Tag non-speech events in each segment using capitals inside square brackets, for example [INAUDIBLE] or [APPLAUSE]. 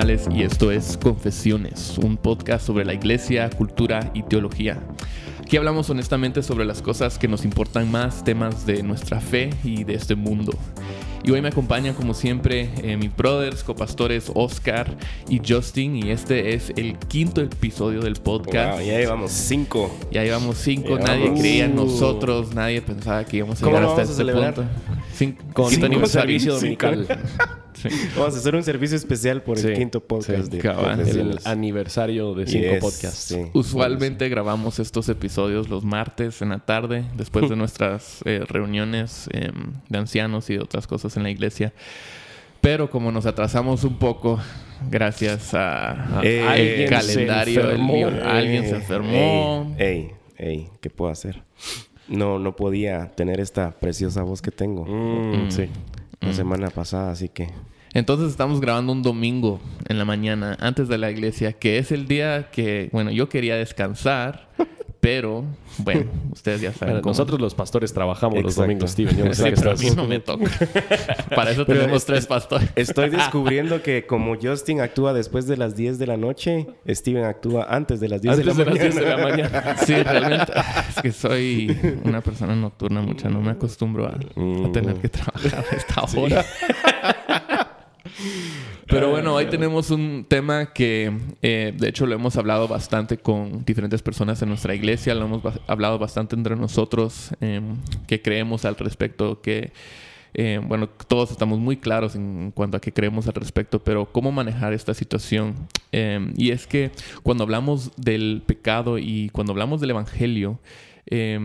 Morales y esto es Confesiones, un podcast sobre la iglesia, cultura y teología. Aquí hablamos honestamente sobre las cosas que nos importan más, temas de nuestra fe y de este mundo. Y hoy me acompañan como siempre eh, mis brothers, copastores Oscar y Justin y este es el quinto episodio del podcast. Wow, ya llevamos cinco. Ya llevamos cinco, Ya nadie vamos. creía en Uh. nosotros, nadie pensaba que íbamos a ¿Cómo llegar hasta este celebrar? punto. Cin- Con quinto Cinco aniversario. servicio Cinco. dominical. Sí. Vamos a hacer un servicio especial por el Sí, quinto podcast sí, de. El aniversario de cinco Yes, podcasts. sí. Usualmente grabamos estos episodios los martes en la tarde, después de [LAUGHS] nuestras eh, reuniones eh, de ancianos y de otras cosas en la iglesia. Pero como nos atrasamos un poco, gracias a, a- Eh, al alguien se calendario, el enfermó. lío, alguien se enfermó. Ey, ey, ey, ¿qué puedo hacer? No, no podía tener esta preciosa voz que tengo Mm, Sí. la semana pasada, así que Entonces estamos grabando un domingo en la mañana antes de la iglesia, que es el día que, bueno, yo quería descansar, [LAUGHS] pero bueno, ustedes ya saben. Bueno, cómo- nosotros los pastores trabajamos los Exacto. domingos, Steven. Yo no sé Sí, qué pero a estás- mí no me toca. Para eso Pero tenemos este- tres pastores. estoy descubriendo que como Justin actúa después de las 10 de la noche, Steven actúa antes de las 10 Antes de de la las 10 mañana. de la mañana. [LAUGHS] Sí, realmente. Es que soy una persona nocturna mucha. No me acostumbro a, a tener que trabajar a esta hora. [LAUGHS] Pero bueno, hoy tenemos un tema que eh, de hecho lo hemos hablado bastante con diferentes personas en nuestra iglesia, lo hemos ba- hablado bastante entre nosotros, eh, que creemos al respecto, que eh, bueno, todos estamos muy claros en cuanto a qué creemos al respecto, pero cómo manejar esta situación. Eh, y es que cuando hablamos del pecado y cuando hablamos del evangelio, eh,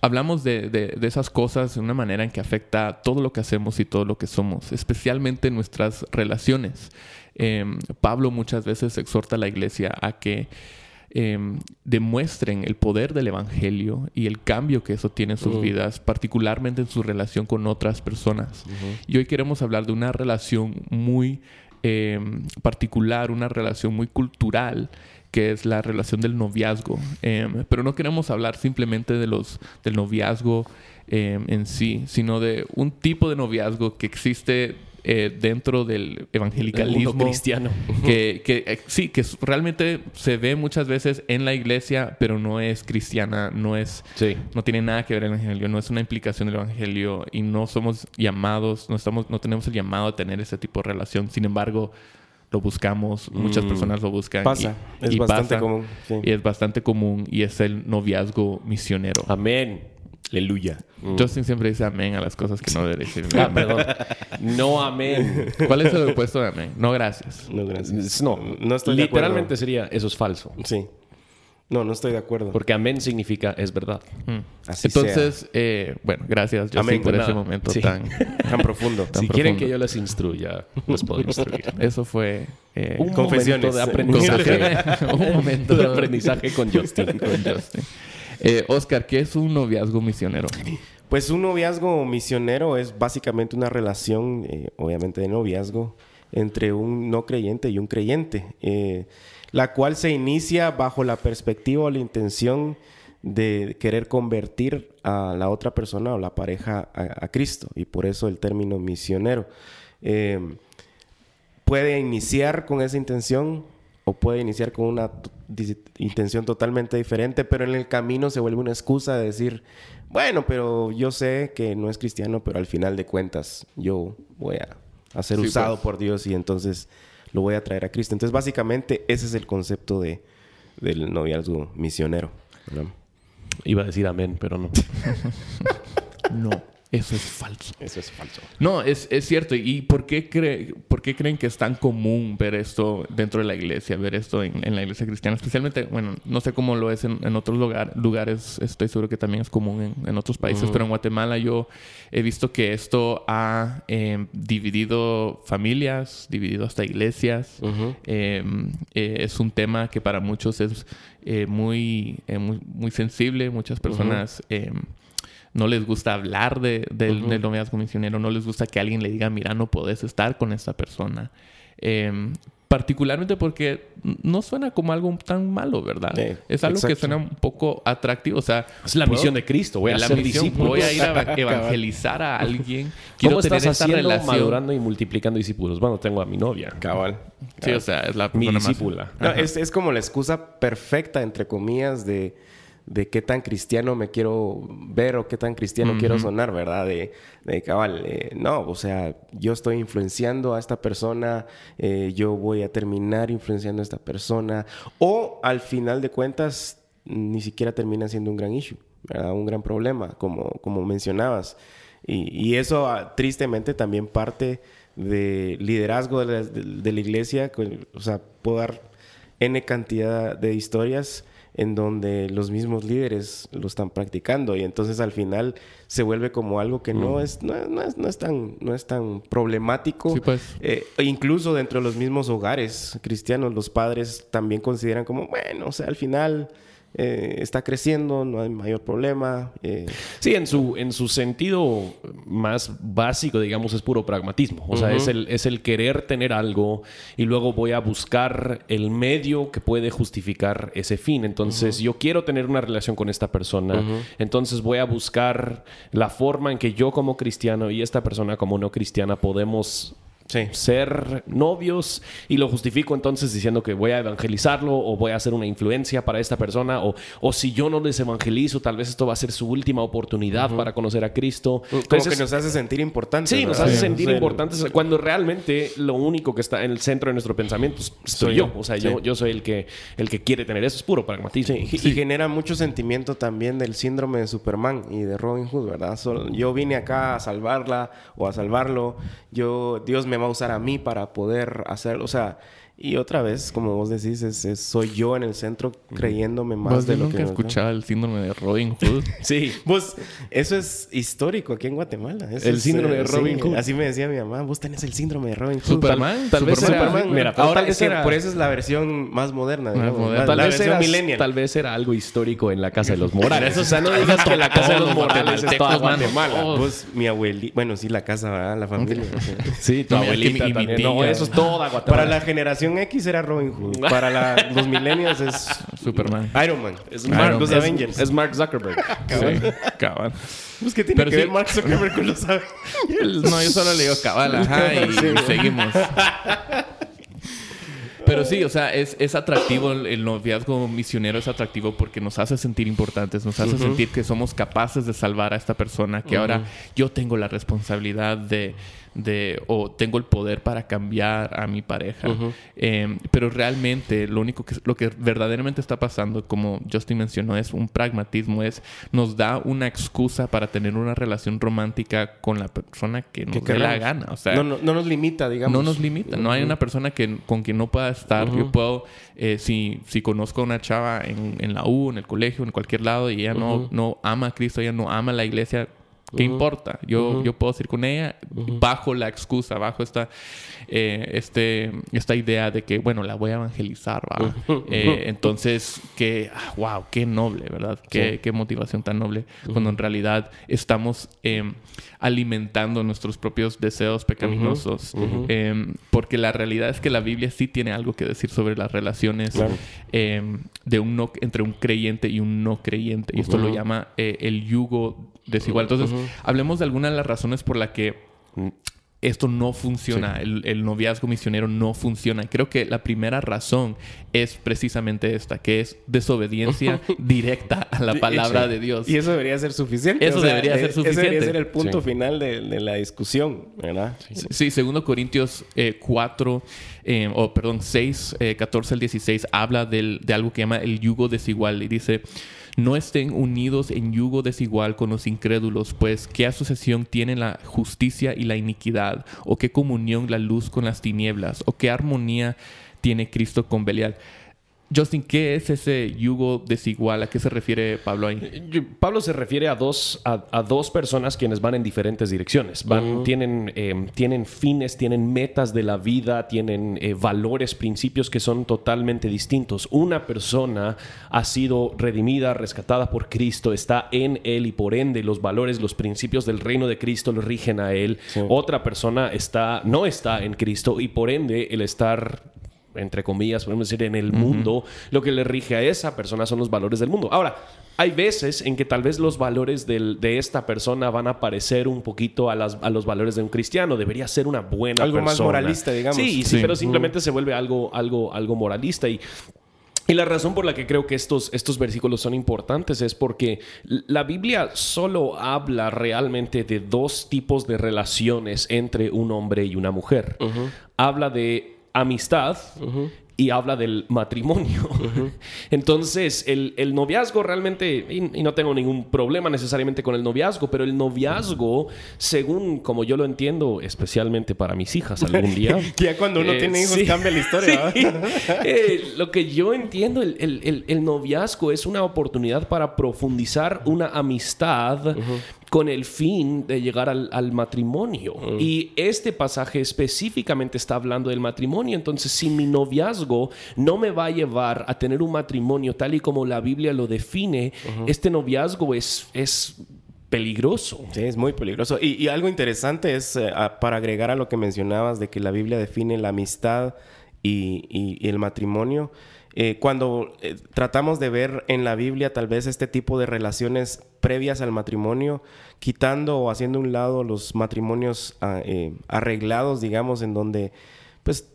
hablamos de, de- de esas cosas de una manera en que afecta todo lo que hacemos y todo lo que somos, especialmente nuestras relaciones. Eh, Pablo muchas veces exhorta a la iglesia a que eh, demuestren el poder del Evangelio y el cambio que eso tiene en sus vidas, particularmente en su relación con otras personas. Y hoy queremos hablar de una relación muy eh, particular, una relación muy cultural, que es la relación del noviazgo. Eh, pero no queremos hablar simplemente de los, del noviazgo eh, en sí, sino de un tipo de noviazgo que existe eh, dentro del mundo evangelicalismo cristiano. que, que, eh, sí, que realmente se ve muchas veces en la iglesia, pero no es cristiana, no es, Sí. no tiene nada que ver el evangelio, no es una implicación del evangelio y no somos llamados, no estamos, no tenemos el llamado a tener ese tipo de relación. Sin embargo, lo buscamos, muchas Mm. personas lo buscan. Pasa, y- es y bastante pasa, común. sí. Y es bastante común y es el noviazgo misionero. Amén. Aleluya. Justin siempre dice amén a las cosas que no debe decir. Ah, perdón. No amén. ¿Cuál es el opuesto de amén? No, gracias. No, gracias. No, No estoy de Literalmente sería eso es falso. Sí. No, no estoy de acuerdo. Porque amén significa es verdad. Mm. Así Entonces, eh, bueno, gracias Justin Amén, por ese nada. momento Sí. tan... [LAUGHS] tan profundo. Tan si quieren que yo les instruya, les puedo instruir. [LAUGHS] Eso fue eh, Un Confesiones. momento de aprendizaje. [LAUGHS] un momento de aprendizaje con Justin. con Justin. Eh, Oscar, ¿qué es un noviazgo misionero? Pues un noviazgo misionero es básicamente una relación, eh, obviamente de noviazgo, entre un no creyente y un creyente, eh, la cual se inicia bajo la perspectiva o la intención de querer convertir a la otra persona o la pareja a, Cristo, y por eso el término misionero. Puede iniciar con esa intención o puede iniciar con una intención totalmente diferente, pero en el camino se vuelve una excusa de decir, bueno, pero yo sé que no es cristiano, pero al final de cuentas yo voy a, a ser Sí, usado pues. por Dios y entonces lo voy a traer a Cristo. Entonces, básicamente, ese es el concepto de, del noviazgo misionero. ¿verdad? Iba a decir amén, pero no. [LAUGHS] No, eso es falso. Eso es falso. No, es, es cierto. ¿Y por qué, cree, por qué creen que es tan común ver esto dentro de la iglesia, ver esto en, en la iglesia cristiana? Especialmente, bueno, no sé cómo lo es en, en otros lugar- lugares, estoy seguro que también es común en, en otros países, pero en Guatemala yo he visto que esto ha eh, dividido familias, dividido hasta iglesias. Ujú. Eh, eh, es un tema que para muchos es eh, muy, eh, muy, muy sensible. Muchas personas eh, no les gusta hablar de, del, del noviazgo misionero, no les gusta que alguien le diga, mira, no podés estar con esta persona. Em, particularmente porque no suena como algo tan malo, ¿verdad? Sí, es algo que suena un poco atractivo. O sea, Es la ¿puedo- misión de Cristo. Voy a la ser misión, voy a ir a [LAUGHS] evangelizar a alguien. [LAUGHS] Quiero ¿Cómo tener estás esta haciendo relación. madurando y multiplicando discípulos? Bueno, tengo a mi novia. Cabal. Sí, o sea, es la Mi discípula. No, es, es como la excusa perfecta, entre comillas, de, de qué tan cristiano me quiero ver o qué tan cristiano quiero sonar, ¿verdad? De, de cabal, eh, no, o sea, yo estoy influenciando a esta persona, eh, yo voy a terminar influenciando a esta persona, o al final de cuentas, ni siquiera termina siendo un gran issue, ¿verdad? Un gran problema, como, como mencionabas. Y, y eso ah, tristemente también parte de liderazgo de la, de- de la iglesia, o sea, puedo dar N cantidad de historias en donde los mismos líderes lo están practicando y entonces al final se vuelve como algo que no, es, no, no es, no es tan, no es tan problemático. Sí, pues. Eh, e incluso dentro de los mismos hogares cristianos, los padres también consideran como, bueno, o sea, al final eh, está creciendo, no hay mayor problema. eh, Sí, en su, en su sentido más básico, digamos, es puro pragmatismo. O sea, es, el, es el querer tener algo y luego voy a buscar el medio que puede justificar ese fin. Entonces, yo quiero tener una relación con esta persona. Entonces, voy a buscar la forma en que yo como cristiano y esta persona como no cristiana podemos Sí. ser novios y lo justifico entonces diciendo que voy a evangelizarlo o voy a hacer una influencia para esta persona o, o si yo no les evangelizo tal vez esto va a ser su última oportunidad para conocer a Cristo. como Entonces, que nos hace sentir importantes. Sí, nos hace sentir importantes cuando realmente lo único que está en el centro de nuestro pensamiento es- soy Soy yo. yo. O sea, Sí. yo, yo soy el que, el que quiere tener eso. Es puro pragmatismo. Sí, y genera mucho sentimiento también del síndrome de Superman y de Robin Hood, ¿verdad? Solo- yo vine acá a salvarla o a salvarlo. Yo, Dios me va a usar a mí para poder hacerlo. O sea, y otra vez, como vos decís, es, es- soy yo en el centro creyéndome más Vos de lo nunca que... he escuchado el síndrome de Robin Hood. [LAUGHS] Sí. Vos, eso es histórico aquí en Guatemala. Eso El es, síndrome de sí, Robin Hood. Así me decía mi mamá, vos tenés el síndrome de Robin Hood. Superman. tal vez Superman. era- Superman, mira, ahora tal es era- por eso es la versión más moderna, Más moderna. la- Tal la vez, versión era, millennial. tal vez era algo histórico en la casa de los Morales. o sea, no digas que la casa de los Morales es toda. Guatemala. Vos, mi abuelita, bueno, sí, la casa, ¿verdad? La familia. [LAUGHS] Sí, tu es abuelita No, eso es toda Guatemala. Para la generación X era Robin Hood. [LAUGHS] Para la- los millennials es Superman. Iron Man. Es Iron- Mark, los Avengers. es Mark Zuckerberg. Sí, cabal. Pues, ¿qué tiene Pero que sí. ver Mark Zuckerberg con los Avengers? [LAUGHS] No, yo solo le digo cabal, ajá, [LAUGHS] y seguimos. Pero sí, o sea, es, es atractivo el, el noviazgo misionero, es atractivo porque nos hace sentir importantes, nos hace sentir que somos capaces de salvar a esta persona, que ahora yo tengo la responsabilidad de, de, o tengo el poder para cambiar a mi pareja. Eh, pero realmente lo único que, lo que verdaderamente está pasando, como Justin mencionó, es un pragmatismo, es nos da una excusa para tener una relación romántica con la persona que nos dé la gana. O sea, no, no, no nos limita, digamos. no nos limita. No hay una persona que, con quien no pueda estar. Yo puedo, eh, si, si conozco a una chava en, en la U, en el colegio, en cualquier lado, y ella no, no ama a Cristo, ella no ama la iglesia, ¿qué importa? Yo, yo puedo ir con ella bajo la excusa, bajo esta, eh, este, esta idea de que, bueno, la voy a evangelizar, ¿va? Eh, entonces, que, ah, wow, qué noble, ¿verdad? Qué, qué motivación tan noble. Cuando en realidad estamos em, alimentando nuestros propios deseos pecaminosos. Em, porque la realidad es que la Biblia sí tiene algo que decir sobre las relaciones Claro. em, de un no, entre un creyente y un no creyente. Y esto lo llama eh, el yugo desigual. Entonces, hablemos de algunas de las razones por las que esto no funciona, el, el noviazgo misionero no funciona. Creo que la primera razón es precisamente esta, que es desobediencia [LAUGHS] directa a la palabra Sí. de Dios. Y eso debería ser suficiente. Eso debería ser eh, Ese suficiente. debería ser el punto Sí. final de, de la discusión, ¿verdad? Sí, segundo Corintios eh, 4, eh, o perdón, 6, eh, 14 al 16, habla del- de algo que llama el yugo desigual y dice, no estén unidos en yugo desigual con los incrédulos, pues qué asociación tiene la justicia y la iniquidad, o qué comunión la luz con las tinieblas, o qué armonía tiene Cristo con Belial. Justin, ¿qué es ese yugo desigual? ¿A qué se refiere Pablo ahí? Pablo se refiere a dos, a, dos personas quienes van en diferentes direcciones. Van, tienen, eh, tienen fines, tienen metas de la vida, tienen eh, valores, principios que son totalmente distintos. Una persona ha sido redimida, rescatada por Cristo, está en Él y por ende los valores, los principios del reino de Cristo lo rigen a Él. Otra persona está, no está en Cristo y por ende el estar entre comillas, podemos decir, en el mundo, lo que le rige a esa persona son los valores del mundo. Ahora, hay veces en que tal vez los valores de esta persona van a parecer un poquito a, los valores de un cristiano. Debería ser una buena algo más moralista, digamos. Sí, sí, pero simplemente se vuelve algo, algo, algo moralista y y la razón por la que creo que estos, estos versículos son importantes es porque la Biblia solo habla realmente de dos tipos de relaciones entre un hombre y una mujer. Habla de amistad y habla del matrimonio. [LAUGHS] Entonces, el, noviazgo realmente, y, no tengo ningún problema necesariamente con el noviazgo, pero el noviazgo, según como yo lo entiendo, especialmente para mis hijas algún día. [LAUGHS] ya cuando uno eh, tiene hijos cambia la historia. [LAUGHS] Eh, lo que yo entiendo, el, el, noviazgo es una oportunidad para profundizar una amistad con el fin de llegar al, matrimonio. Mm. Y este pasaje específicamente está hablando del matrimonio. Entonces, si mi noviazgo no me va a llevar a tener un matrimonio tal y como la Biblia lo define, este noviazgo es, es peligroso. Sí, es muy peligroso. Y, algo interesante es, eh, para agregar a lo que mencionabas de que la Biblia define la amistad y el matrimonio, eh, cuando eh, tratamos de ver en la Biblia tal vez este tipo de relaciones previas al matrimonio, quitando o haciendo un lado los matrimonios ah, eh, arreglados, digamos, en donde pues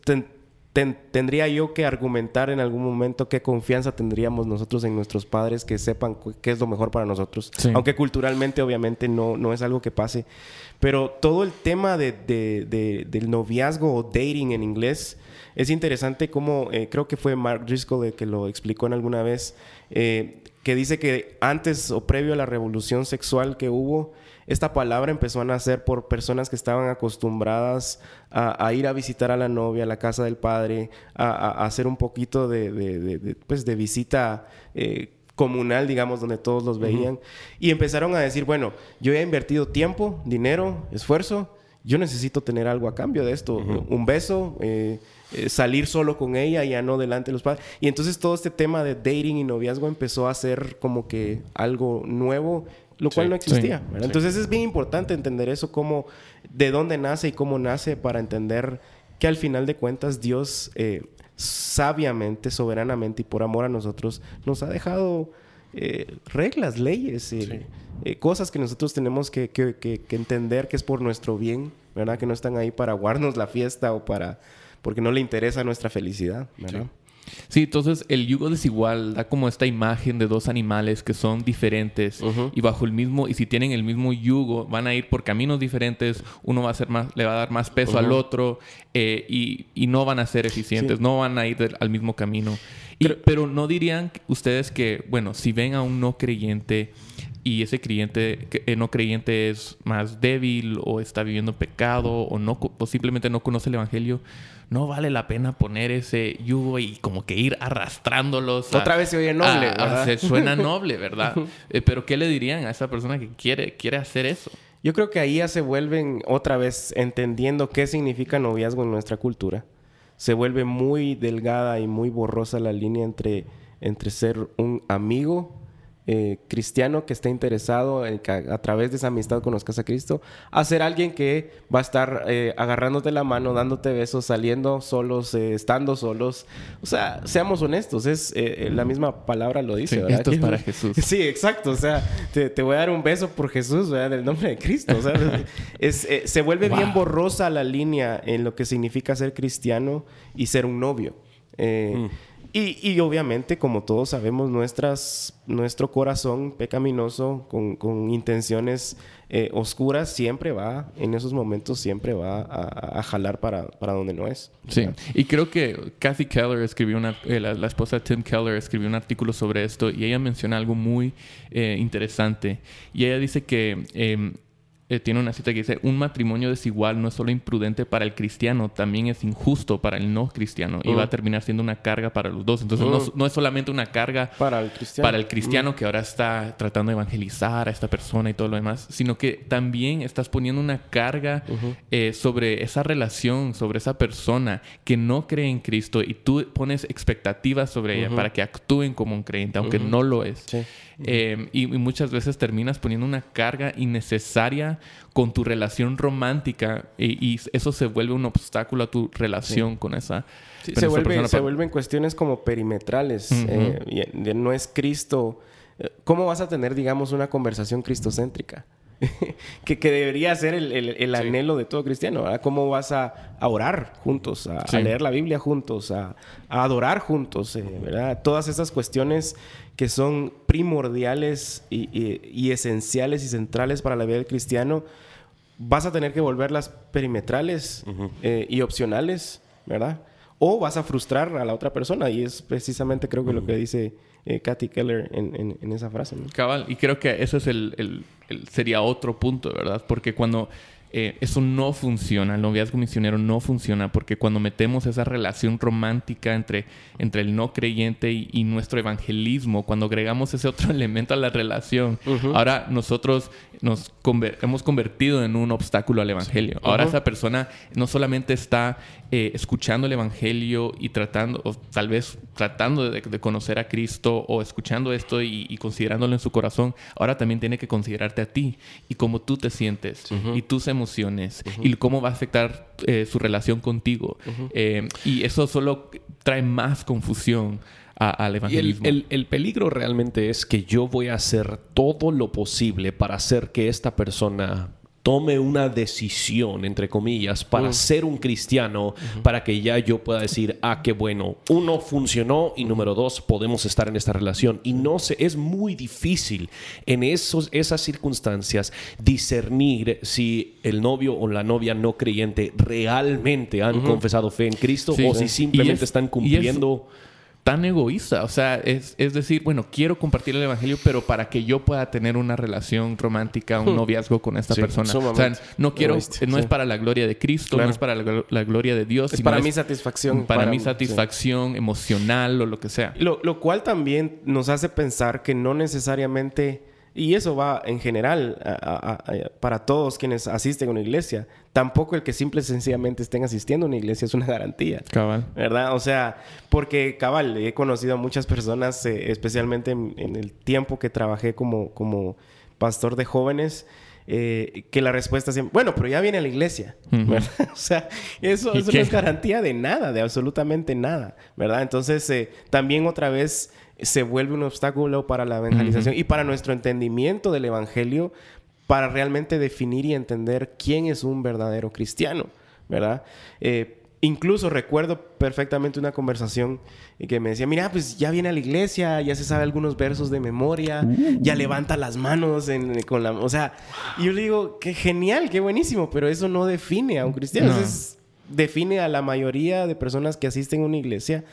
tendría yo que argumentar en algún momento qué confianza tendríamos nosotros en nuestros padres que sepan qué es lo mejor para nosotros. Aunque culturalmente obviamente no, no es algo que pase. Pero todo el tema de, del noviazgo o dating en inglés es interesante como, eh, creo que fue Mark Driscoll el que lo explicó en alguna vez, eh, que dice que antes o previo a la revolución sexual que hubo, esta palabra empezó a nacer por personas que estaban acostumbradas a, ir a visitar a la novia, a la casa del padre, a, hacer un poquito de, pues de visita eh, comunal, digamos, donde todos los veían. Y empezaron a decir, bueno, yo he invertido tiempo, dinero, esfuerzo, yo necesito tener algo a cambio de esto, un beso, eh, eh, salir solo con ella, ya no delante de los padres. Y entonces todo este tema de dating y noviazgo empezó a ser como que algo nuevo, lo cual no existía. Entonces es bien importante entender eso, cómo, de dónde nace y cómo nace para entender que al final de cuentas Dios eh, sabiamente, soberanamente y por amor a nosotros nos ha dejado eh, reglas, leyes, cosas que nosotros tenemos que, que, entender que es por nuestro bien, ¿verdad? Que no están ahí para guardarnos la fiesta o para porque no le interesa nuestra felicidad, ¿verdad? Sí. Entonces el yugo desigual da como esta imagen de dos animales que son diferentes y bajo el mismo, y si tienen el mismo yugo, van a ir por caminos diferentes, uno va a ser más, le va a dar más peso al otro eh, y, no van a ser eficientes, no van a ir al mismo camino. pero no dirían ustedes que, bueno, si ven a un no creyente y ese creyente eh, no creyente es más débil o está viviendo pecado o no o simplemente no conoce el evangelio, no vale la pena poner ese yugo y como que ir arrastrándolos. Otra vez se oye noble, se suena [LAUGHS] noble, ¿verdad? Eh, pero ¿qué le dirían a esa persona que quiere, quiere hacer eso? Yo creo que ahí ya se vuelven otra vez entendiendo qué significa noviazgo en nuestra cultura. Se vuelve muy delgada y muy borrosa la línea entre, entre ser un amigo eh, cristiano que esté interesado en que a, través de esa amistad conozcas a Cristo, a ser alguien que va a estar eh, agarrándote la mano, dándote besos, saliendo solos, eh, estando solos. O sea, seamos honestos, es la misma palabra lo dice. esto es para [LAUGHS] Jesús. Sí, exacto. O sea, te, voy a dar un beso por Jesús, ¿verdad? Del nombre de Cristo. O sea, [LAUGHS] es, se vuelve bien borrosa la línea en lo que significa ser cristiano y ser un novio. Mm. Y, obviamente, como todos sabemos, nuestro corazón pecaminoso con, intenciones eh, oscuras siempre va, en esos momentos siempre va a, jalar para, donde no es. Sí, y creo que Kathy Keller escribió una, eh, la, esposa de Tim Keller escribió un artículo sobre esto y ella menciona algo muy eh, interesante. Y ella dice que em, eh, tiene una cita que dice, un matrimonio desigual no es solo imprudente para el cristiano, también es injusto para el no cristiano y va a mm. terminar siendo una carga para los dos. Entonces mm. no, es solamente una carga para el cristiano, para el cristiano mm. que ahora está tratando de evangelizar a esta persona y todo lo demás, sino que también estás poniendo una carga eh, sobre esa relación, sobre esa persona que no cree en Cristo y tú pones expectativas sobre ella para que actúen como un creyente, aunque no lo es. Eh, y, muchas veces terminas poniendo una carga innecesaria con tu relación romántica y, eso se vuelve un obstáculo a tu relación con esa, se, vuelve, se vuelven cuestiones como perimetrales. Eh, no es Cristo. Eh, ¿Cómo vas a tener, digamos, una conversación cristocéntrica? [LAUGHS] que, debería ser el, anhelo de todo cristiano. ¿Cómo vas a, orar juntos, a, leer la Biblia juntos, a, adorar juntos? Eh, ¿verdad? Todas esas cuestiones que son primordiales y, esenciales y centrales para la vida del cristiano, vas a tener que volverlas perimetrales eh, y opcionales, ¿verdad? O vas a frustrar a la otra persona y es precisamente creo que lo que dice eh, Keller en, esa frase. Cabal, y creo que eso es el, sería otro punto, ¿verdad? Porque cuando eh, eso no funciona, el noviazgo misionero no funciona porque cuando metemos esa relación romántica entre, entre el no creyente y, nuestro evangelismo, cuando agregamos ese otro [LAUGHS] elemento a la relación, ahora nosotros nos hemos convertido en un obstáculo al evangelio. Ahora esa persona no solamente está eh, escuchando el evangelio y tratando, o tal vez tratando de, conocer a Cristo o escuchando esto y, considerándolo en su corazón, ahora también tiene que considerarte a ti y cómo tú te sientes y tus emociones y cómo va a afectar eh, su relación contigo. Eh, y eso solo trae más confusión al evangelismo. Y el, peligro realmente es que yo voy a hacer todo lo posible para hacer que esta persona tome una decisión, entre comillas, para mm. ser un cristiano, para que ya yo pueda decir, ah, qué bueno, uno funcionó y número dos, podemos estar en esta relación. Y no sé, es muy difícil en esos, esas circunstancias discernir si el novio o la novia no creyente realmente han confesado fe en Cristo o si simplemente están cumpliendo tan egoísta. O sea, es, decir, bueno, quiero compartir el evangelio, pero para que yo pueda tener una relación romántica, un hmm. noviazgo con esta persona. O sea, no quiero, no es para la gloria de Cristo, no es para la, gloria de Dios. Es para mi satisfacción. Para, mi satisfacción emocional o lo que sea. Lo, lo cual también nos hace pensar que no necesariamente y eso va en general para todos quienes asisten a una iglesia. Tampoco el que simple y sencillamente estén asistiendo a una iglesia es una garantía. Cabal. ¿Verdad? O sea, porque cabal, he conocido a muchas personas, eh, especialmente en, el tiempo que trabajé como, como pastor de jóvenes, eh, que la respuesta siempre, bueno, pero ya viene a la iglesia, ¿verdad? [LAUGHS] o sea, eso, no es garantía de nada, de absolutamente nada, ¿verdad? Entonces, eh, también otra vez se vuelve un obstáculo para la evangelización y para nuestro entendimiento del evangelio, para realmente definir y entender quién es un verdadero cristiano, ¿verdad? Eh, incluso recuerdo perfectamente una conversación que me decía, mira, pues ya viene a la iglesia, ya se sabe algunos versos de memoria, ya uh. levanta las manos con la... O sea, y yo le digo, qué genial, qué buenísimo, pero eso no define a un cristiano define a la mayoría de personas que asisten a una iglesia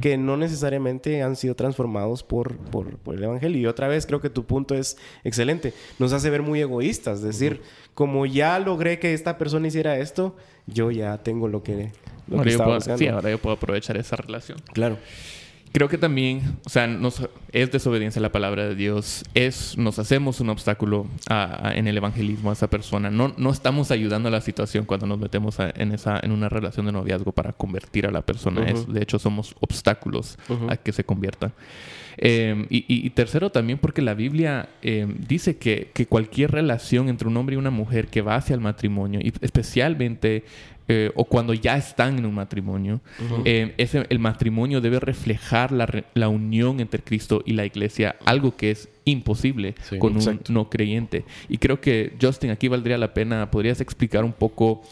que no necesariamente han sido transformados por, por, el Evangelio. Y otra vez creo que tu punto es excelente. Nos hace ver muy egoístas. Es decir, como ya logré que esta persona hiciera esto, yo ya tengo lo que, lo estaba Sí, ahora yo puedo aprovechar esa relación. Claro creo que también, o sea, nos, es desobediencia a la palabra de Dios, es, nos hacemos un obstáculo en el evangelismo a esa persona. No, no estamos ayudando a la situación cuando nos metemos en, esa, en una relación de noviazgo para convertir a la persona. es, de hecho, somos obstáculos a que se convierta. Em, y, tercero, también porque la Biblia em, dice que, que, cualquier relación entre un hombre y una mujer que va hacia el matrimonio, y especialmente eh, o cuando ya están en un matrimonio, eh, ese, el matrimonio debe reflejar la, la, unión entre Cristo y la iglesia, algo que es imposible con un no creyente. Y creo que, Justin, aquí valdría la pena, ¿podrías explicar un poco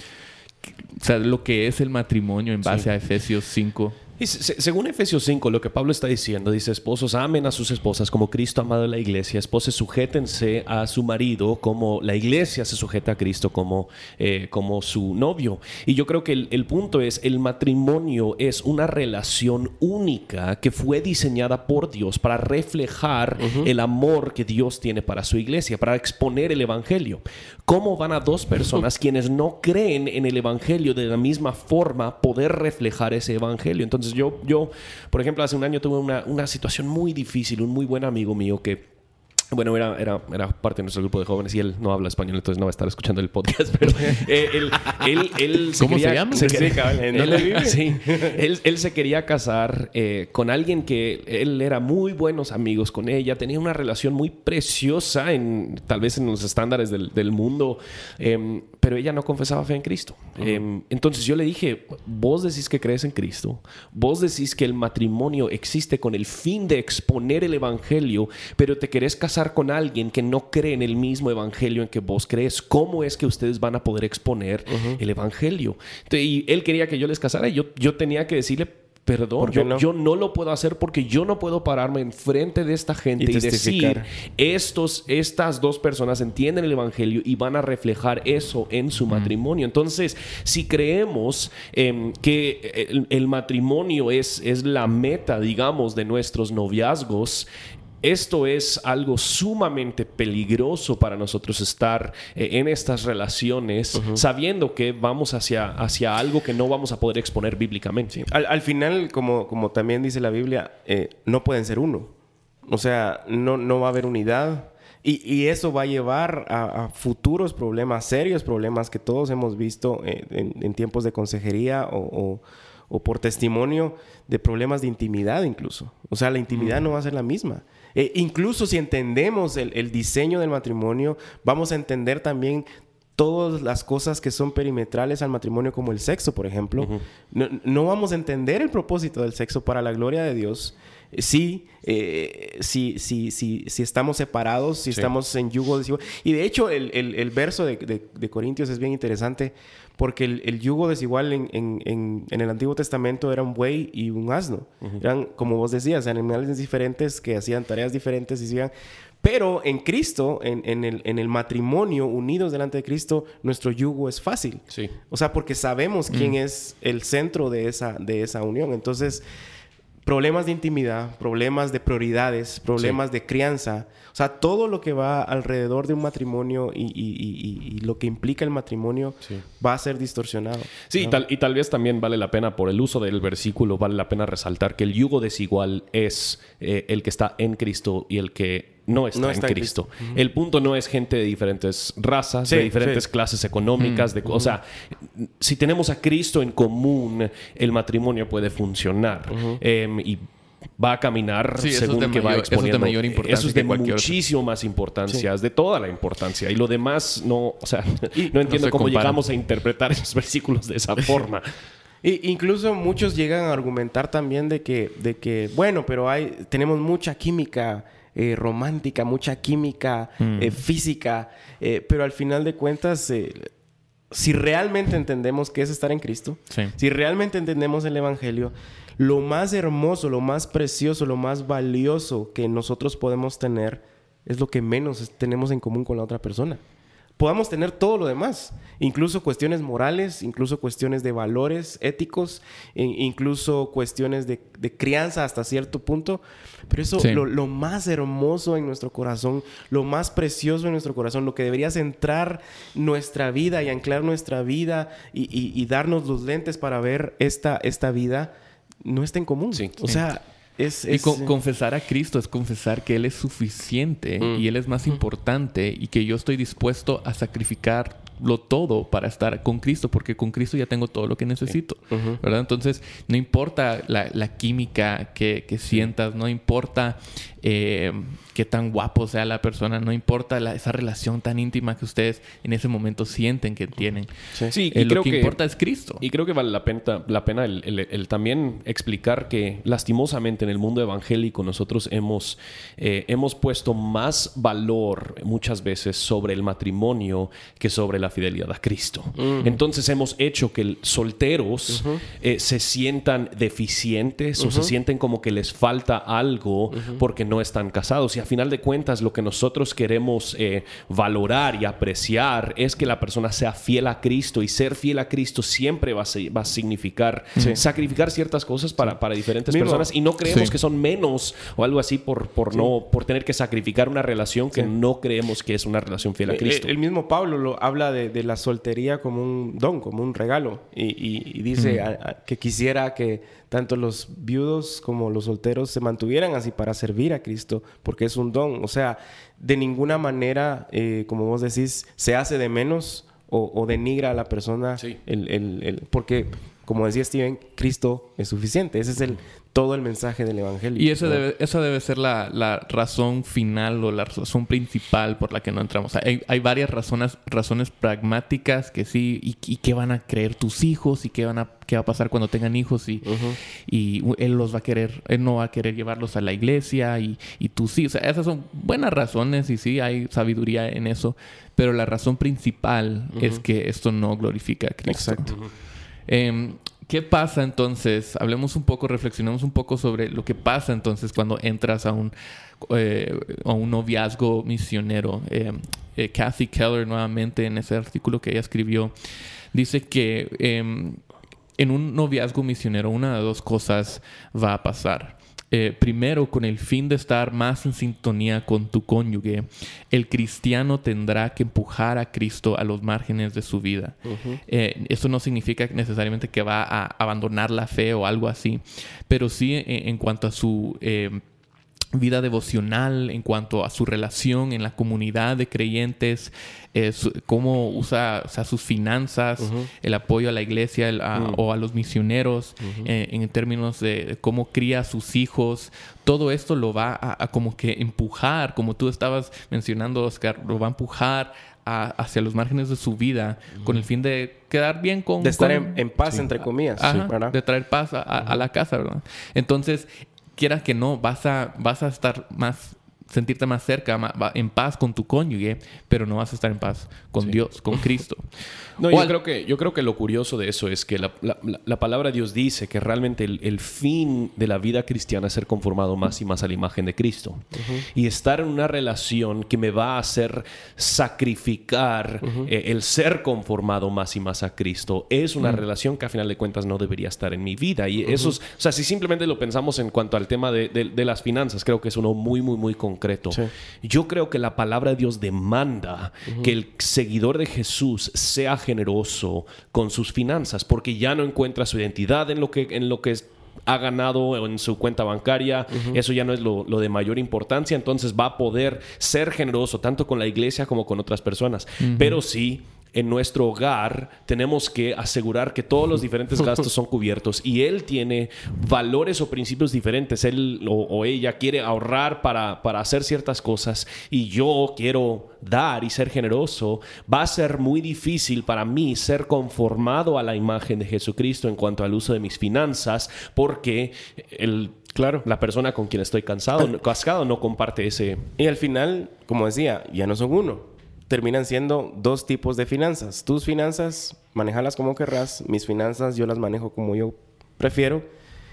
o sea, lo que es el matrimonio en base a Efesios 5? Según Efesios 5, lo que Pablo está diciendo, dice, esposos amen a sus esposas como Cristo ha amado a la iglesia, esposas sujétense a su marido como la iglesia se sujeta a Cristo como, eh, como su novio. Y yo creo que el, punto es, el matrimonio es una relación única que fue diseñada por Dios para reflejar el amor que Dios tiene para su iglesia, para exponer el Evangelio. ¿Cómo van a dos personas quienes no creen en el Evangelio de la misma forma poder reflejar ese Evangelio? Entonces, yo, yo, por ejemplo, hace un año tuve una, una situación muy difícil, un muy buen amigo mío que bueno, era, era, era, parte de nuestro grupo de jóvenes y él no habla español, entonces no va a estar escuchando el podcast, [LAUGHS] pero eh, él, él, él, se ¿Cómo se llama? Se [LAUGHS] él, sí, él, se quería casar eh, con alguien que él era muy buenos amigos con ella, tenía una relación muy preciosa, en, tal vez en los estándares del, del mundo, em, pero ella no confesaba fe en Cristo. Em, entonces yo le dije, vos decís que crees en Cristo, vos decís que el matrimonio existe con el fin de exponer el Evangelio, pero te querés casar con alguien que no cree en el mismo evangelio en que vos crees? ¿Cómo es que ustedes van a poder exponer el evangelio? y él quería que yo les casara y yo, yo tenía que decirle, perdón, yo no? yo no? lo puedo hacer porque yo no puedo pararme enfrente de esta gente y, decir, estos, estas dos personas entienden el Evangelio y van a reflejar eso en su matrimonio. Entonces, si creemos em, que el, el, matrimonio es, es la meta, digamos, de nuestros noviazgos, esto es algo sumamente peligroso para nosotros estar eh, en estas relaciones sabiendo que vamos hacia, hacia algo que no vamos a poder exponer bíblicamente. Al, final, como, como también dice la Biblia, eh, no pueden ser uno. O sea, no, no va a haber unidad. Y, eso va a llevar a, futuros problemas, serios problemas que todos hemos visto eh, en, tiempos de consejería o, por testimonio de problemas de intimidad incluso. O sea, la intimidad no va a ser la misma. Eh, incluso si entendemos el, diseño del matrimonio, vamos a entender también todas las cosas que son perimetrales al matrimonio, como el sexo, por ejemplo. no, vamos a entender el propósito del sexo para la gloria de Dios. Sí, eh, si, si, estamos separados, si estamos en yugo desigual. Y de hecho, el, verso de, Corintios es bien interesante porque el, yugo desigual en, en, el Antiguo Testamento era un buey y un asno. Eran, como vos decías, animales diferentes que hacían tareas diferentes y Pero en Cristo, en, el, en, el, matrimonio, unidos delante de Cristo, nuestro yugo es fácil. Sí. O sea, porque sabemos quién mm. es el centro de esa, de esa unión. Entonces, problemas de intimidad, problemas de prioridades, problemas de crianza, o sea, todo lo que va alrededor de un matrimonio y, lo que implica el matrimonio va a ser distorsionado. Sí, y, tal, y tal vez también vale la pena, por el uso del versículo, vale la pena resaltar que el yugo desigual es eh, el que está en Cristo y el que no está, en, Cristo. El punto no es gente de diferentes razas, de diferentes clases económicas. de, O sea, si tenemos a Cristo en común, el matrimonio puede funcionar. Em, y va a caminar según que va exponiendo. Eso es de mayor importancia. Eso es de muchísimo más importancia, es de toda la importancia. Y lo demás no, o sea, [LAUGHS] no entiendo cómo llegamos a interpretar esos versículos de esa forma. [LAUGHS] Y incluso muchos llegan a argumentar también de que, de que bueno, pero hay, tenemos mucha química eh, romántica, mucha química mm. eh, física, eh, pero al final de cuentas, si realmente entendemos qué es estar en Cristo, si realmente entendemos el Evangelio, lo más hermoso, lo más precioso, lo más valioso que nosotros podemos tener es lo que menos tenemos en común con la otra persona podamos tener todo lo demás, incluso cuestiones morales, incluso cuestiones de valores éticos, incluso cuestiones de, crianza hasta cierto punto, pero eso lo, más hermoso en nuestro corazón, lo más precioso en nuestro corazón, lo que debería centrar nuestra vida y anclar nuestra vida y, darnos los lentes para ver esta, esta vida, no está en común. O sea y confesar a Cristo es confesar que Él es suficiente mm. y Él es más importante y que yo estoy dispuesto a sacrificarlo todo para estar con Cristo, porque con Cristo ya tengo todo lo que necesito, ¿verdad? Entonces, no importa la, química que, sientas, no importa eh, qué tan guapo sea la persona, no importa esa relación tan íntima que ustedes en ese momento sienten que tienen. Sí, y lo que, importa es Cristo. Y creo que vale la pena, la pena el, también explicar que lastimosamente en el mundo evangélico nosotros hemos, eh, hemos puesto más valor muchas veces sobre el matrimonio que sobre la fidelidad a Cristo. Entonces hemos hecho que solteros eh, se sientan deficientes o se sienten como que les falta algo porque no están casados. Y a final de cuentas lo que nosotros queremos eh, valorar y apreciar es que la persona sea fiel a Cristo y ser fiel a Cristo siempre va a, va a significar sacrificar ciertas cosas para, para diferentes personas. Y no creemos que son menos o algo así por, por no por tener que sacrificar una relación que no creemos que es una relación fiel a eh, Cristo. El, mismo Pablo lo habla de, la soltería como un don, como un regalo. Y, dice que quisiera que tanto los viudos como los solteros se mantuvieran así para servir a Cristo, porque es un don. O sea, de ninguna manera, eh, como vos decís, se hace de menos o, denigra a la persona, el, el, porque, como decía Steven, Cristo es suficiente. Ese es el, todo el mensaje del Evangelio. Y esa debe, esa debe ser la, razón final o la razón principal por la que no entramos. Hay, hay varias razones, razones pragmáticas que sí, y, y qué van a creer tus hijos y qué, van a, qué va a pasar cuando tengan hijos y, y él los va a querer, él no va a querer llevarlos a la iglesia y, y tú sí. O sea, esas son buenas razones y sí, hay sabiduría en eso. Pero la razón principal es que esto no glorifica a Cristo. Exacto. ¿Qué pasa entonces? Hablemos un poco, reflexionemos un poco sobre lo que pasa entonces cuando entras a un, eh, a un noviazgo misionero. Eh, eh, Kathy Keller, nuevamente en ese artículo que ella escribió, dice que em, en un noviazgo misionero una de dos cosas va a pasar. Eh, primero, con el fin de estar más en sintonía con tu cónyuge, el cristiano tendrá que empujar a Cristo a los márgenes de su vida. Eh, eso no significa necesariamente que va a abandonar la fe o algo así, pero sí en, cuanto a su... Eh, vida devocional, en cuanto a su relación en la comunidad de creyentes, eh, cómo usa sus finanzas, el apoyo a la iglesia o a los misioneros, eh, en términos de cómo cría a sus hijos. Todo esto lo va a, como que empujar, como tú estabas mencionando, Oscar, lo va a empujar hacia los márgenes de su vida con el fin de quedar bien con... De estar en, paz, entre comillas. de traer paz a, a, la casa, ¿verdad? Entonces, quieras que no, vas a, vas a estar más sentirte más cerca, en paz con tu cónyuge, pero no vas a estar en paz con Dios, con [LAUGHS] Cristo. No, yo creo, que, yo creo que lo curioso de eso es que la, la, palabra de Dios dice que realmente el, fin de la vida cristiana es ser conformado más y más a la imagen de Cristo. Y estar en una relación que me va a hacer sacrificar eh, el ser conformado más y más a Cristo es una relación que a final de cuentas no debería estar en mi vida. Y eso es, o sea, si simplemente lo pensamos en cuanto al tema de, de, las finanzas, creo que es uno muy, muy, muy concreto. Yo creo que la palabra de Dios demanda que el seguidor de Jesús sea generoso con sus finanzas porque ya no encuentra su identidad en lo que, en lo que ha ganado en su cuenta bancaria, eso ya no es lo, de mayor importancia, entonces va a poder ser generoso tanto con la iglesia como con otras personas. Pero sí en nuestro hogar tenemos que asegurar que todos los diferentes [LAUGHS] gastos son cubiertos y él tiene valores o principios diferentes. Él o, ella quiere ahorrar para, para, hacer ciertas cosas y yo quiero dar y ser generoso. Va a ser muy difícil para mí ser conformado a la imagen de Jesucristo en cuanto al uso de mis finanzas porque el Claro. La persona con quien estoy cansado, cascado no comparte ese. Y al final, como decía, ya no son uno terminan siendo dos tipos de finanzas. Tus finanzas, manejalas como querrás. Mis finanzas, yo las manejo como yo prefiero.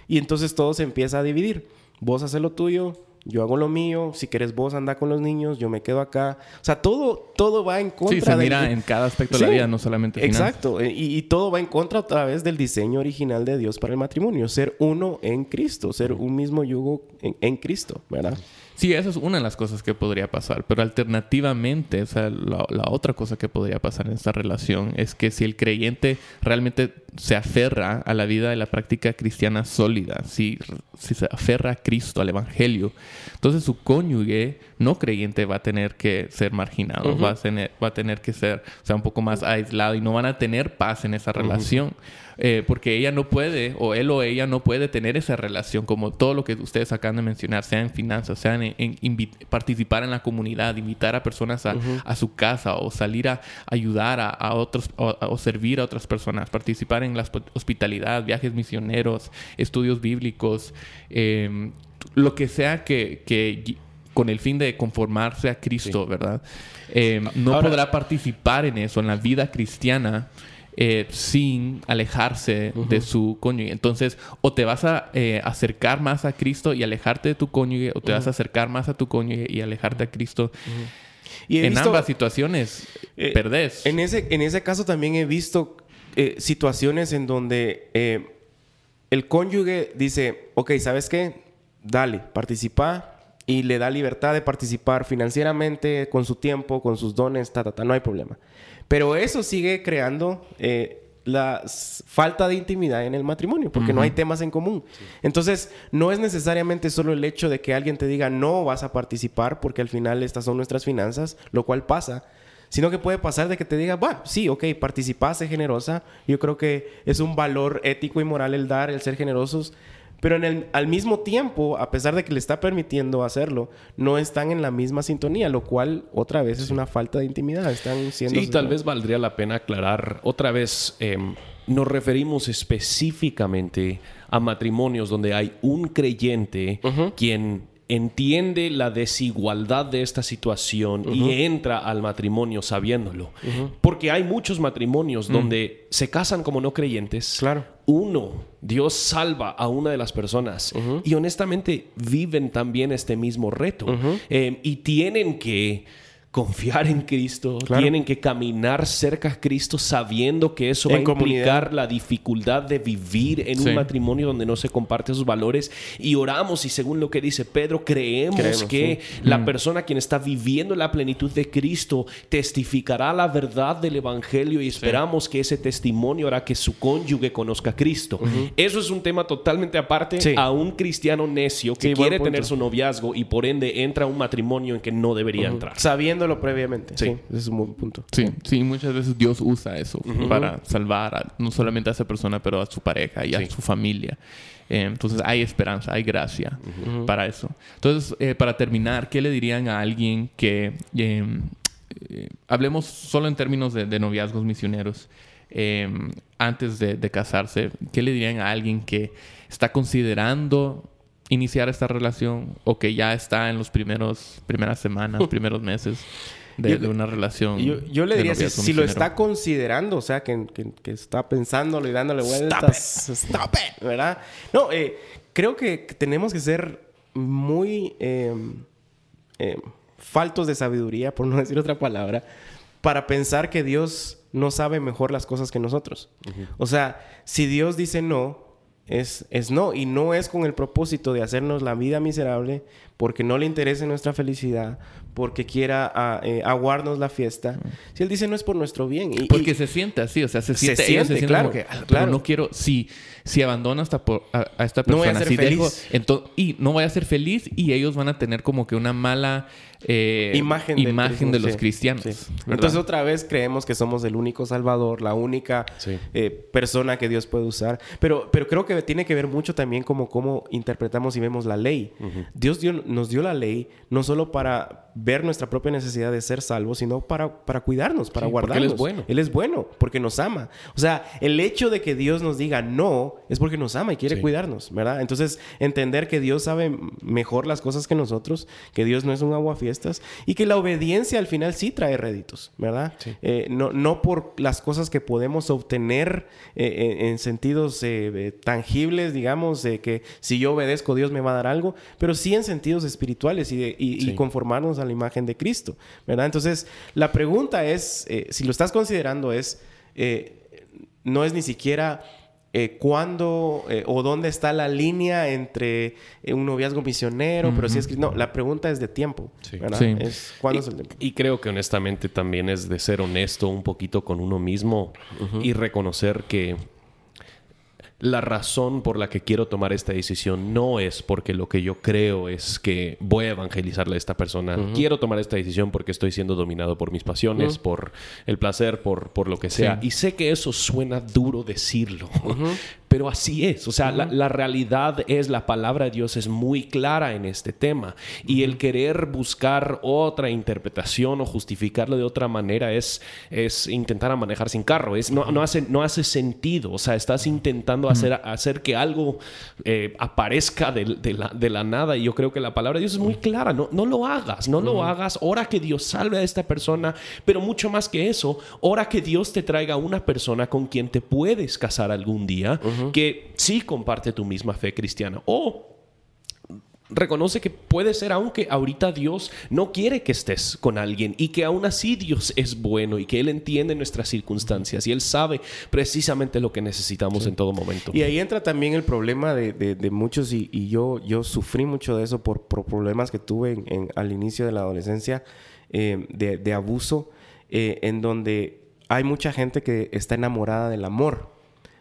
Y entonces todo se empieza a dividir. Vos haces lo tuyo, yo hago lo mío. Si quieres vos anda con los niños, yo me quedo acá. O sea, todo, todo va en contra. Sí, se mira en cada aspecto de la vida, no solamente finanzas. Exacto. Y, todo va en contra a través del diseño original de Dios para el matrimonio. Ser uno en Cristo. Ser un mismo yugo en, en Cristo, ¿verdad? Sí, eso es una de las cosas que podría pasar, pero alternativamente, o sea, la, otra cosa que podría pasar en esta relación es que si el creyente realmente se aferra a la vida de la práctica cristiana sólida, si, si se aferra a Cristo, al Evangelio, entonces su cónyuge no creyente va a tener que ser marginado, va, a tener, va a tener que ser o sea, un poco más aislado y no van a tener paz en esa relación. Eh, porque ella no puede, o él o ella no puede tener esa relación, como todo lo que ustedes acaban de mencionar, sea en finanzas, sea en, participar en la comunidad, invitar a personas a, su casa o salir a ayudar a, otros o, servir a otras personas, participar en la hospitalidad, viajes misioneros, estudios bíblicos, em, lo que sea que, con el fin de conformarse a Cristo, ¿verdad? Em, no podrá participar en eso, en la vida cristiana, eh, sin alejarse de su cónyuge. Entonces, o te vas a eh, acercar más a Cristo y alejarte de tu cónyuge, o te vas a acercar más a tu cónyuge y alejarte a Cristo. Y en ambas situaciones eh, perdés. En ese, en ese caso también he visto situaciones en donde el cónyuge dice, ok, ¿sabes qué? Dale, participa y le da libertad de participar financieramente, con su tiempo, con sus dones, ta, ta, ta, no hay problema. Pero eso sigue creando eh, la falta de intimidad en el matrimonio, porque no hay temas en común. Entonces, no es necesariamente solo el hecho de que alguien te diga no vas a participar, porque al final estas son nuestras finanzas, lo cual pasa, sino que puede pasar de que te diga, bueno, sí, ok, participa, sé generosa. Yo creo que es un valor ético y moral el dar, el ser generosos, pero en el, al mismo tiempo, a pesar de que le está permitiendo hacerlo, no están en la misma sintonía, lo cual otra vez es una falta de intimidad. Están siendo... Sí, tal vez valdría la pena aclarar otra vez. Em, nos referimos específicamente a matrimonios donde hay un creyente quien entiende la desigualdad de esta situación y entra al matrimonio sabiéndolo. Porque hay muchos matrimonios mm. donde se casan como no creyentes. Claro. Uno, Dios salva a una de las personas y honestamente viven también este mismo reto eh, y tienen que confiar en Cristo, tienen que caminar cerca a Cristo sabiendo que eso va a implicar la dificultad de vivir en un matrimonio donde no se comparten sus valores. Y oramos y según lo que dice Pedro creemos, que la mm. persona quien está viviendo la plenitud de Cristo testificará la verdad del evangelio y esperamos que ese testimonio hará que su cónyuge conozca a Cristo. Eso es un tema totalmente aparte a un cristiano necio que quiere tener su noviazgo y por ende entra a un matrimonio en que no debería entrar. Sabiendo previamente. Sí. ese es un buen punto. Sí, sí, muchas veces Dios usa eso para salvar no solamente a esa persona, pero a su pareja y a su familia. Eh, entonces hay esperanza, hay gracia para eso. Entonces, eh, para terminar, ¿qué le dirían a alguien que... Em, eh, hablemos solo en términos de, noviazgos misioneros. Em, antes de, de casarse, ¿qué le dirían a alguien que está considerando iniciar esta relación o que ya está en los primeros primeras semanas, [LAUGHS] primeros meses de, una relación. Yo, le diría, si, lo está considerando, o sea, que, que, está pensándolo y dándole vueltas, stop it, ¿verdad? No, eh, creo que tenemos que ser muy eh, eh, faltos de sabiduría, por no [LAUGHS] decir otra palabra, para pensar que Dios no sabe mejor las cosas que nosotros. O sea, si Dios dice no, es, es no. Y no es con el propósito de hacernos la vida miserable porque no le interese nuestra felicidad, porque quiera ah, eh, aguarnos la fiesta. Si él dice no es por nuestro bien. Y, porque se siente así, o sea, se siente, se siente, claro, que, ah, claro. no quiero, si, si abandono hasta por, a, esta persona, no voy a ser feliz. y no voy a ser feliz y ellos van a tener como que una mala eh, imagen, imagen de los cristianos. Entonces otra vez creemos que somos el único salvador, la única eh, persona que Dios puede usar. Pero, pero creo que tiene que ver mucho también como cómo interpretamos y vemos la ley. Dios dio nos dio la ley no solo para ver nuestra propia necesidad de ser salvos, sino para, para cuidarnos, para guardarnos. Él es bueno. Él es bueno, porque nos ama. O sea, el hecho de que Dios nos diga no es porque nos ama y quiere cuidarnos, ¿verdad? Entonces, entender que Dios sabe mejor las cosas que nosotros, que Dios no es un aguafiestas y que la obediencia al final sí trae réditos, ¿verdad? Eh, no, no por las cosas que podemos obtener eh, en, sentidos eh, tangibles, digamos, de que si yo obedezco, Dios me va a dar algo, pero sí en sentidos espirituales y, conformarnos a la imagen de Cristo, ¿verdad? Entonces, la pregunta es, eh, si lo estás considerando, es, eh, no es ni siquiera eh, cuándo o dónde está la línea entre un noviazgo misionero, pero si es no, la pregunta es de tiempo, ¿verdad? Es, ¿Cuándo y, es el tiempo? Y creo que honestamente también es de ser honesto un poquito con uno mismo y reconocer que la razón por la que quiero tomar esta decisión no es porque lo que yo creo es que voy a evangelizarle a esta persona. Quiero tomar esta decisión porque estoy siendo dominado por mis pasiones, por el placer, por, por lo que sea. Y sé que eso suena duro decirlo, [LAUGHS] pero así es. O sea, la, realidad es, la palabra de Dios es muy clara en este tema. Y el querer buscar otra interpretación o justificarlo de otra manera es, es intentar manejar sin carro. Es, no, no, hace, no hace sentido. O sea, estás intentando hacer, hacer que algo eh, aparezca de, la, de, la, nada. Y yo creo que la palabra de Dios es muy clara. No, no lo hagas, no lo hagas. Ora que Dios salve a esta persona. Pero mucho más que eso, ora que Dios te traiga una persona con quien te puedes casar algún día que sí comparte tu misma fe cristiana. O reconoce que puede ser aunque ahorita Dios no quiere que estés con alguien y que aún así Dios es bueno y que Él entiende nuestras circunstancias y Él sabe precisamente lo que necesitamos en todo momento. Y ahí entra también el problema de, muchos y, yo, yo sufrí mucho de eso por, problemas que tuve al inicio de la adolescencia eh, de, abuso eh, en donde hay mucha gente que está enamorada del amor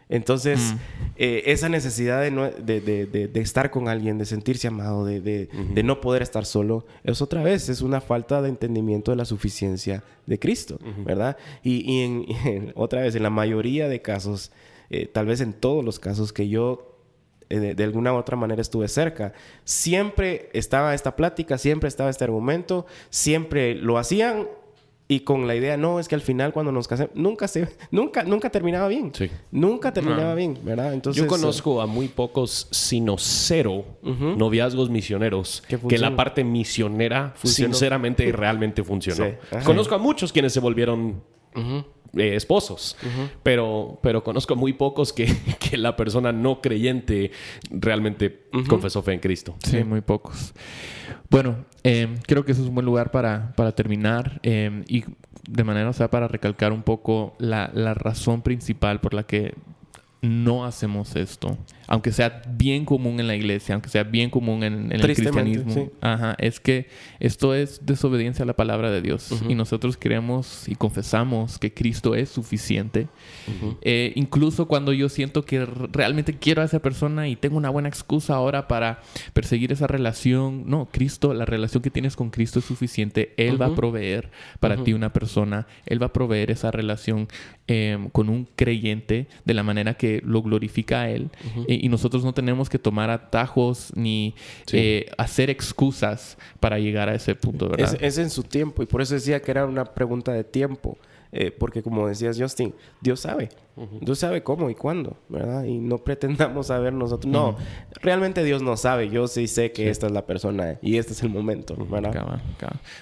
entonces, mm. eh, esa necesidad de, estar con alguien, de sentirse amado, de, no poder estar solo, es otra vez, es una falta de entendimiento de la suficiencia de Cristo, ¿verdad? [LAUGHS] Y, en, otra vez, en la mayoría de casos, eh, tal vez en todos los casos que yo eh, de, alguna u otra manera estuve cerca, siempre estaba esta plática, siempre estaba este argumento, siempre lo hacían y con la idea, no, es que al final cuando nos casemos, nunca se, nunca, nunca terminaba bien. Sí. Nunca terminaba bien, ¿verdad? Entonces, Yo conozco a muy pocos, sino cero, noviazgos misioneros, que la parte misionera, sinceramente, y [LAUGHS] realmente funcionó. Conozco a muchos quienes se volvieron eh, esposos, pero, pero conozco muy pocos que, [LAUGHS] que, la persona no creyente realmente confesó fe en Cristo. Sí, muy pocos. Bueno, em, creo que eso es un buen lugar para, para terminar em, y de manera, o sea, para recalcar un poco la, la razón principal por la que no hacemos esto aunque sea bien común en la iglesia, aunque sea bien común en, el cristianismo, ajá, es que esto es desobediencia a la palabra de Dios. Y nosotros creemos y confesamos que Cristo es suficiente. Eh, incluso cuando yo siento que realmente quiero a esa persona y tengo una buena excusa ahora para perseguir esa relación, no, Cristo, la relación que tienes con Cristo es suficiente. Él va a proveer para ti una persona, Él va a proveer esa relación em, con un creyente de la manera que lo glorifica a Él y nosotros no tenemos que tomar atajos ni eh, hacer excusas para llegar a ese punto, ¿verdad? Es, es, en su tiempo y por eso decía que era una pregunta de tiempo. Eh, porque como decías Justin, Dios sabe. Dios sabe cómo y cuándo, ¿verdad? Y no [LAUGHS] pretendamos saber nosotros. No, realmente Dios no sabe. Yo sí sé que esta es la persona y este es el momento, ¿verdad?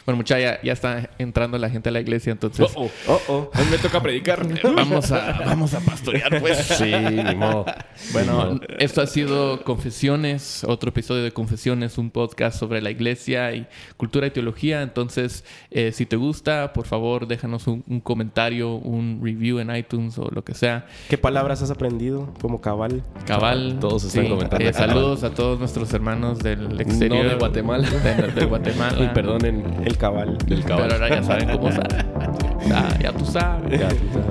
Bueno, muchacha, ya, está entrando la gente a la iglesia, entonces... Oh, oh, oh, oh. me toca predicar. [LAUGHS] vamos, a, vamos a pastorear, pues. [LAUGHS] Sí, ni modo. Bueno, esto ha sido Confesiones, otro episodio de Confesiones, un podcast sobre la iglesia y cultura y teología. Entonces, eh, si te gusta, por favor, déjanos un, un comentario, un review en iTunes o lo que sea ¿Qué palabras has aprendido? Como cabal. Cabal. Todos están comentando. Eh, saludos a todos nuestros hermanos del exterior. No de Guatemala. De, [LAUGHS] Guatemala. y perdonen el cabal. El cabal. Pero ahora ya saben cómo [LAUGHS] usar. Ah, ya tú sabes. Ya tú sabes.